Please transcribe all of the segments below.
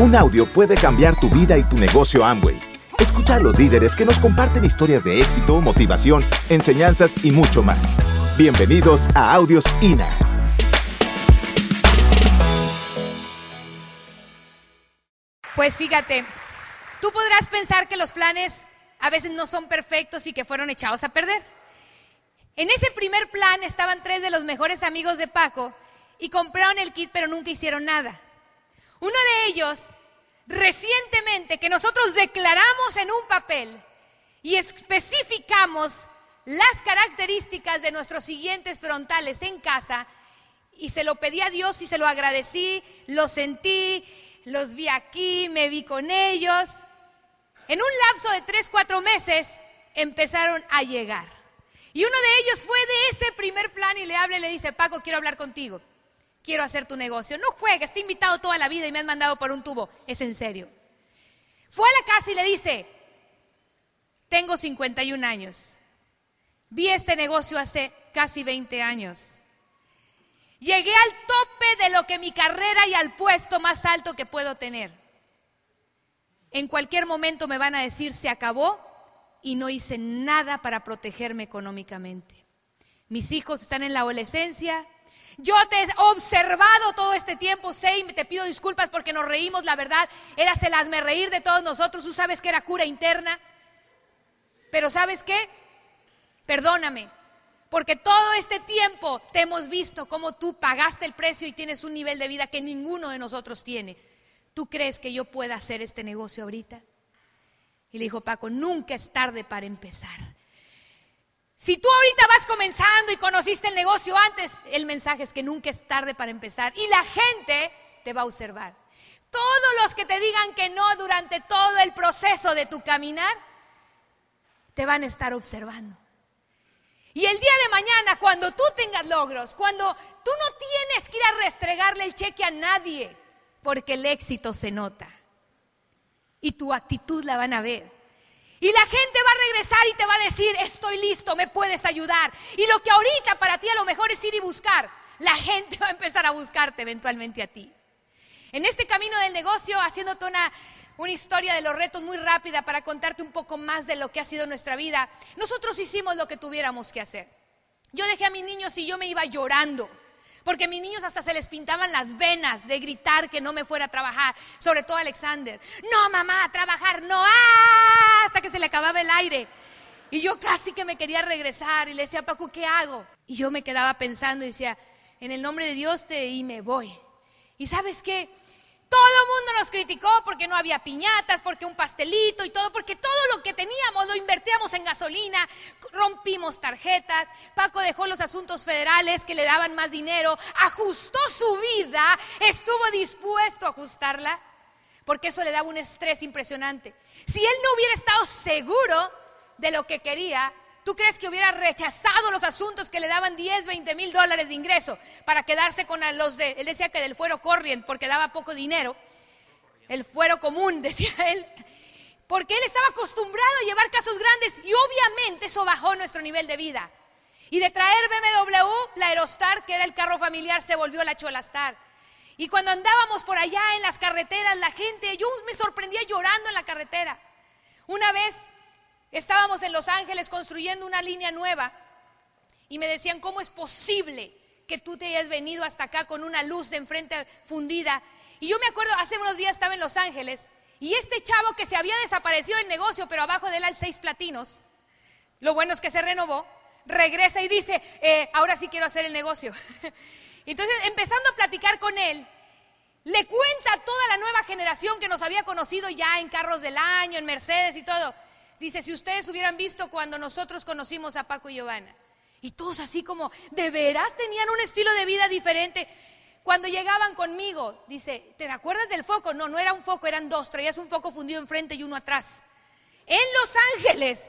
Un audio puede cambiar tu vida y tu negocio Amway. Escucha a los líderes que nos comparten historias de éxito, motivación, enseñanzas y mucho más. Bienvenidos a Audios INA. Pues fíjate, tú podrás pensar que los planes a veces no son perfectos y que fueron echados a perder. En ese primer plan estaban tres de los mejores amigos de Paco y compraron el kit pero nunca hicieron nada. Uno de ellos, recientemente, que nosotros declaramos en un papel y especificamos las características de nuestros siguientes frontales en casa, y se lo pedí a Dios y se lo agradecí, lo sentí, los vi aquí, me vi con ellos. En un lapso de tres, cuatro meses empezaron a llegar. Y uno de ellos fue de ese primer plan y le habla y le dice, Paco, quiero hablar contigo quiero hacer tu negocio. No juegues, te he invitado toda la vida y me han mandado por un tubo. Es en serio. Fue a la casa y le dice, tengo 51 años. Vi este negocio hace casi 20 años. Llegué al tope de lo que mi carrera y al puesto más alto que puedo tener. En cualquier momento me van a decir se acabó y no hice nada para protegerme económicamente. Mis hijos están en la adolescencia, yo te he observado todo este tiempo, sé y te pido disculpas porque nos reímos, la verdad, era el hazme reír de todos nosotros, tú sabes que era cura interna. Pero ¿sabes qué? Perdóname, porque todo este tiempo te hemos visto cómo tú pagaste el precio y tienes un nivel de vida que ninguno de nosotros tiene. ¿Tú crees que yo pueda hacer este negocio ahorita? Y le dijo Paco, nunca es tarde para empezar. Si tú ahorita vas comenzando y conociste el negocio antes, el mensaje es que nunca es tarde para empezar y la gente te va a observar. Todos los que te digan que no durante todo el proceso de tu caminar, te van a estar observando. Y el día de mañana, cuando tú tengas logros, cuando tú no tienes que ir a restregarle el cheque a nadie, porque el éxito se nota y tu actitud la van a ver. Y la gente va a regresar y te va a decir, estoy listo, me puedes ayudar. Y lo que ahorita para ti a lo mejor es ir y buscar, la gente va a empezar a buscarte eventualmente a ti. En este camino del negocio, haciéndote una, una historia de los retos muy rápida para contarte un poco más de lo que ha sido nuestra vida, nosotros hicimos lo que tuviéramos que hacer. Yo dejé a mis niños y yo me iba llorando. Porque mis niños hasta se les pintaban las venas de gritar que no me fuera a trabajar, sobre todo Alexander. No, mamá, a trabajar, no, hasta que se le acababa el aire. Y yo casi que me quería regresar y le decía, Paco, ¿qué hago? Y yo me quedaba pensando y decía, en el nombre de Dios te y me voy. Y sabes qué? Todo el mundo nos criticó porque no había piñatas, porque un pastelito y todo, porque todo lo que teníamos lo invertíamos en gasolina, rompimos tarjetas, Paco dejó los asuntos federales que le daban más dinero, ajustó su vida, estuvo dispuesto a ajustarla, porque eso le daba un estrés impresionante. Si él no hubiera estado seguro de lo que quería, ¿Tú crees que hubiera rechazado los asuntos que le daban 10, 20 mil dólares de ingreso para quedarse con los de, él decía que del fuero corriente porque daba poco dinero, el fuero común, decía él, porque él estaba acostumbrado a llevar casos grandes y obviamente eso bajó nuestro nivel de vida. Y de traer BMW, la Aerostar, que era el carro familiar, se volvió la Cholastar. Y cuando andábamos por allá en las carreteras, la gente, yo me sorprendía llorando en la carretera. Una vez Estábamos en Los Ángeles construyendo una línea nueva y me decían, ¿cómo es posible que tú te hayas venido hasta acá con una luz de enfrente fundida? Y yo me acuerdo, hace unos días estaba en Los Ángeles y este chavo que se había desaparecido del negocio, pero abajo de él hay seis platinos, lo bueno es que se renovó, regresa y dice, eh, ahora sí quiero hacer el negocio. Entonces, empezando a platicar con él, le cuenta a toda la nueva generación que nos había conocido ya en carros del año, en Mercedes y todo. Dice, si ustedes hubieran visto cuando nosotros conocimos a Paco y Giovanna. Y todos así como, ¿de veras tenían un estilo de vida diferente? Cuando llegaban conmigo, dice, ¿te acuerdas del foco? No, no era un foco, eran dos. Traías un foco fundido enfrente y uno atrás. En Los Ángeles.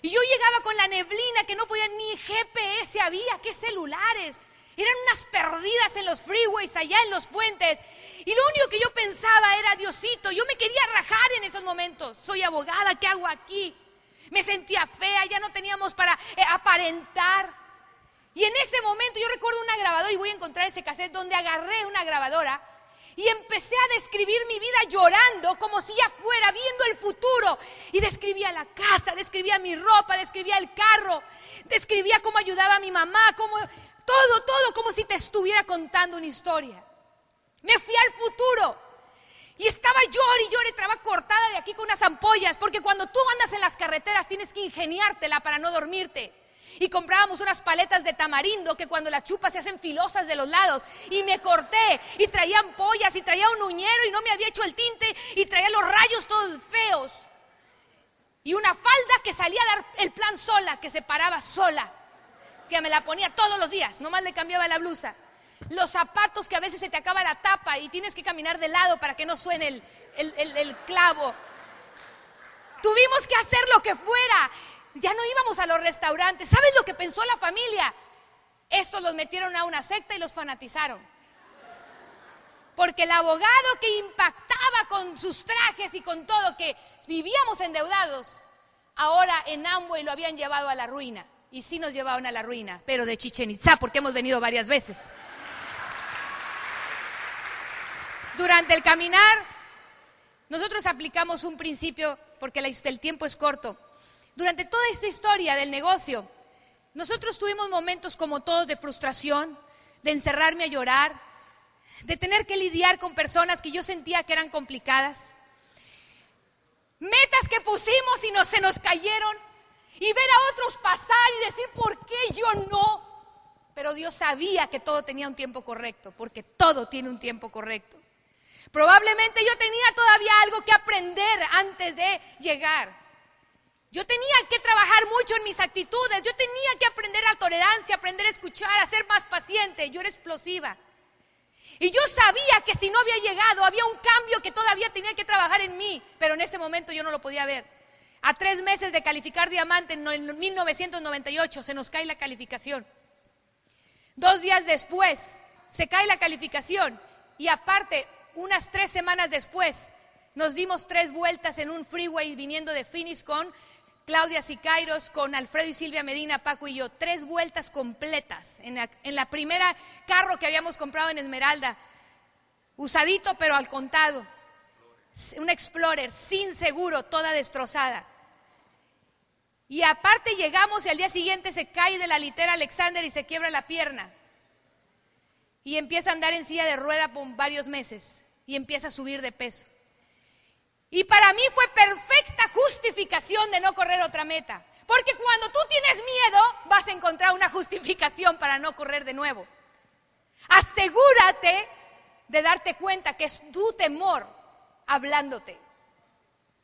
Y yo llegaba con la neblina que no podía ni GPS había, qué celulares. Eran unas perdidas en los freeways, allá en los puentes. Y lo único que yo pensaba era, Diosito, yo me quería rajar en esos momentos. Soy abogada, ¿qué hago aquí? Me sentía fea, ya no teníamos para eh, aparentar. Y en ese momento yo recuerdo una grabadora y voy a encontrar ese cassette donde agarré una grabadora Y empecé a describir mi vida llorando como si ya fuera viendo el futuro. Y describía la casa, describía mi ropa, describía el carro, describía cómo ayudaba a mi mamá, cómo, todo, todo como si te estuviera contando una historia. Me fui al futuro. Y estaba llor y llor y estaba cortada de aquí con unas ampollas, porque cuando tú andas en las carreteras tienes que ingeniártela para no dormirte y comprábamos unas paletas de tamarindo que cuando las chupas se hacen filosas de los lados. Y me corté y traía ampollas y traía un uñero y no me había hecho el tinte y traía los rayos todos feos. Y una falda que salía a dar el plan sola, que se paraba sola, que me la ponía todos los días, nomás le cambiaba la blusa. Los zapatos que a veces se te acaba la tapa y tienes que caminar de lado para que no suene el, el clavo. Tuvimos que hacer lo que fuera ya no íbamos a los restaurantes. ¿Sabes lo que pensó la familia? Estos los metieron a una secta y los fanatizaron. Porque el abogado que impactaba con sus trajes y con todo, que vivíamos endeudados, ahora en Amway lo habían llevado a la ruina. Y sí nos llevaron a la ruina, pero de Chichen Itza, porque hemos venido varias veces. Durante el caminar, nosotros aplicamos un principio, porque el tiempo es corto, durante toda esta historia del negocio, nosotros tuvimos momentos como todos de frustración, de encerrarme a llorar, de tener que lidiar con personas que yo sentía que eran complicadas. Metas que pusimos y no, se nos cayeron. Y ver a otros pasar y decir, ¿por qué yo no? Pero Dios sabía que todo tenía un tiempo correcto, porque todo tiene un tiempo correcto. Probablemente yo tenía todavía algo que aprender antes de llegar. Yo tenía que trabajar mucho en mis actitudes, yo tenía que aprender a tolerancia, aprender a escuchar, a ser más paciente, yo era explosiva. Y yo sabía que si no había llegado, había un cambio que todavía tenía que trabajar en mí, pero en ese momento yo no lo podía ver. A tres meses de calificar diamante en 1998 se nos cae la calificación. Dos días después se cae la calificación. Y aparte, unas tres semanas después, nos dimos tres vueltas en un freeway viniendo de Phoenix con Claudia Sicairos, con Alfredo y Silvia Medina, Paco y yo, tres vueltas completas en la, primera carro que habíamos comprado en Esmeralda, usadito pero al contado, un Explorer sin seguro, toda destrozada. Y aparte llegamos y al día siguiente se cae de la litera Alexander y se quiebra la pierna. Y empieza a andar en silla de rueda por varios meses y empieza a subir de peso. Y para mí fue perfecta justificación de no correr otra meta. Porque cuando tú tienes miedo, vas a encontrar una justificación para no correr de nuevo. Asegúrate de darte cuenta que es tu temor hablándote.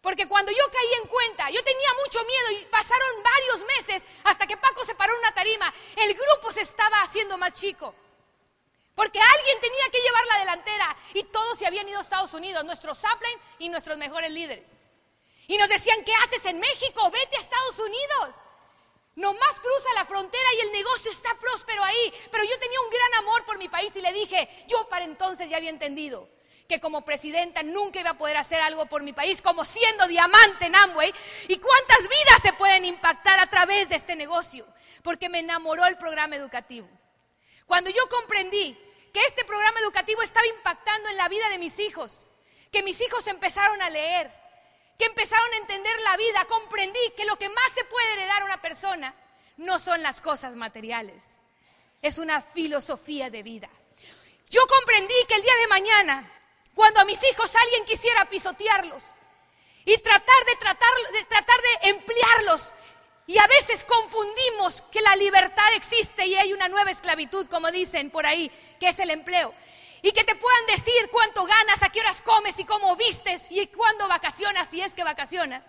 Porque cuando yo caí en cuenta, yo tenía mucho miedo y pasaron varios meses hasta que Paco se paró en una tarima. El grupo se estaba haciendo más chico. Porque alguien tenía que llevar la delantera y todos se habían ido a Estados Unidos, nuestros upline y nuestros mejores líderes. Y nos decían, ¿qué haces en México? Vete a Estados Unidos. Nomás cruza la frontera y el negocio está próspero ahí. Pero yo tenía un gran amor por mi país y le dije, yo para entonces ya había entendido que como presidenta nunca iba a poder hacer algo por mi país como siendo diamante en Amway. ¿Y cuántas vidas se pueden impactar a través de este negocio? Porque me enamoró el programa educativo. Cuando yo comprendí que este programa educativo estaba impactando en la vida de mis hijos, que mis hijos empezaron a leer, que empezaron a entender la vida, comprendí que lo que más se puede heredar a una persona no son las cosas materiales, es una filosofía de vida. Yo comprendí que el día de mañana, cuando a mis hijos alguien quisiera pisotearlos y tratar de, tratar, de, tratar de emplearlos y a veces confundimos que la libertad existe y hay una nueva esclavitud, como dicen por ahí, que es el empleo. Y que te puedan decir cuánto ganas, a qué horas comes y cómo vistes y cuándo vacacionas, si es que vacacionas.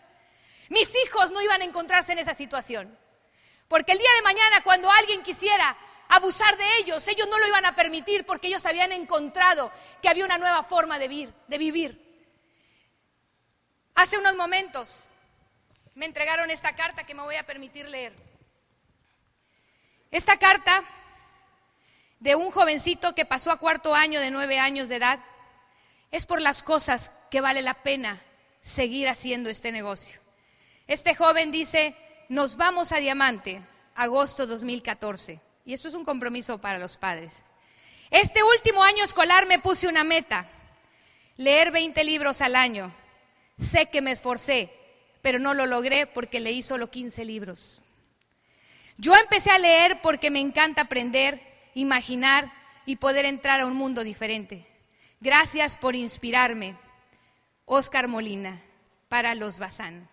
Mis hijos no iban a encontrarse en esa situación. Porque el día de mañana, cuando alguien quisiera abusar de ellos, ellos no lo iban a permitir porque ellos habían encontrado que había una nueva forma de De vivir. Hace unos momentos me entregaron esta carta que me voy a permitir leer. Esta carta de un jovencito que pasó a cuarto año de nueve años de edad es por las cosas que vale la pena seguir haciendo este negocio. Este joven dice, nos vamos a Diamante, agosto 2014. Y esto es un compromiso para los padres. Este último año escolar me puse una meta, leer 20 libros al año. Sé que me esforcé, pero no lo logré porque leí solo 15 libros. Yo empecé a leer porque me encanta aprender, imaginar y poder entrar a un mundo diferente. Gracias por inspirarme. Oscar Molina, para los Bazán.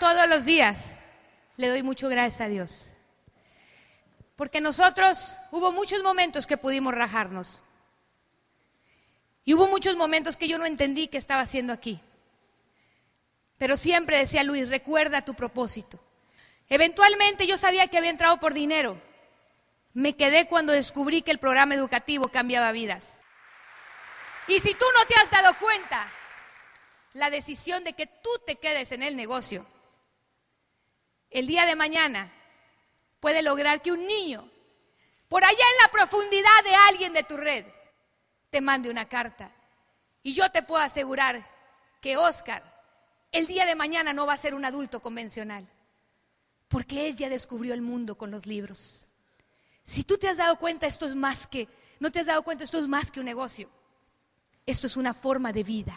Todos los días le doy mucho gracias a Dios. Porque nosotros hubo muchos momentos que pudimos rajarnos. Y hubo muchos momentos que yo no entendí qué estaba haciendo aquí. Pero siempre decía Luis, recuerda tu propósito. Eventualmente yo sabía que había entrado por dinero. Me quedé cuando descubrí que el programa educativo cambiaba vidas. Y si tú no te has dado cuenta, la decisión de que tú te quedes en el negocio, el día de mañana puede lograr que un niño, por allá en la profundidad de alguien de tu red, te mande una carta. Y yo te puedo asegurar que Oscar el día de mañana no va a ser un adulto convencional, porque él ya descubrió el mundo con los libros. Si tú te has dado cuenta, esto es más que, no te has dado cuenta, esto es más que un negocio. Esto es una forma de vida.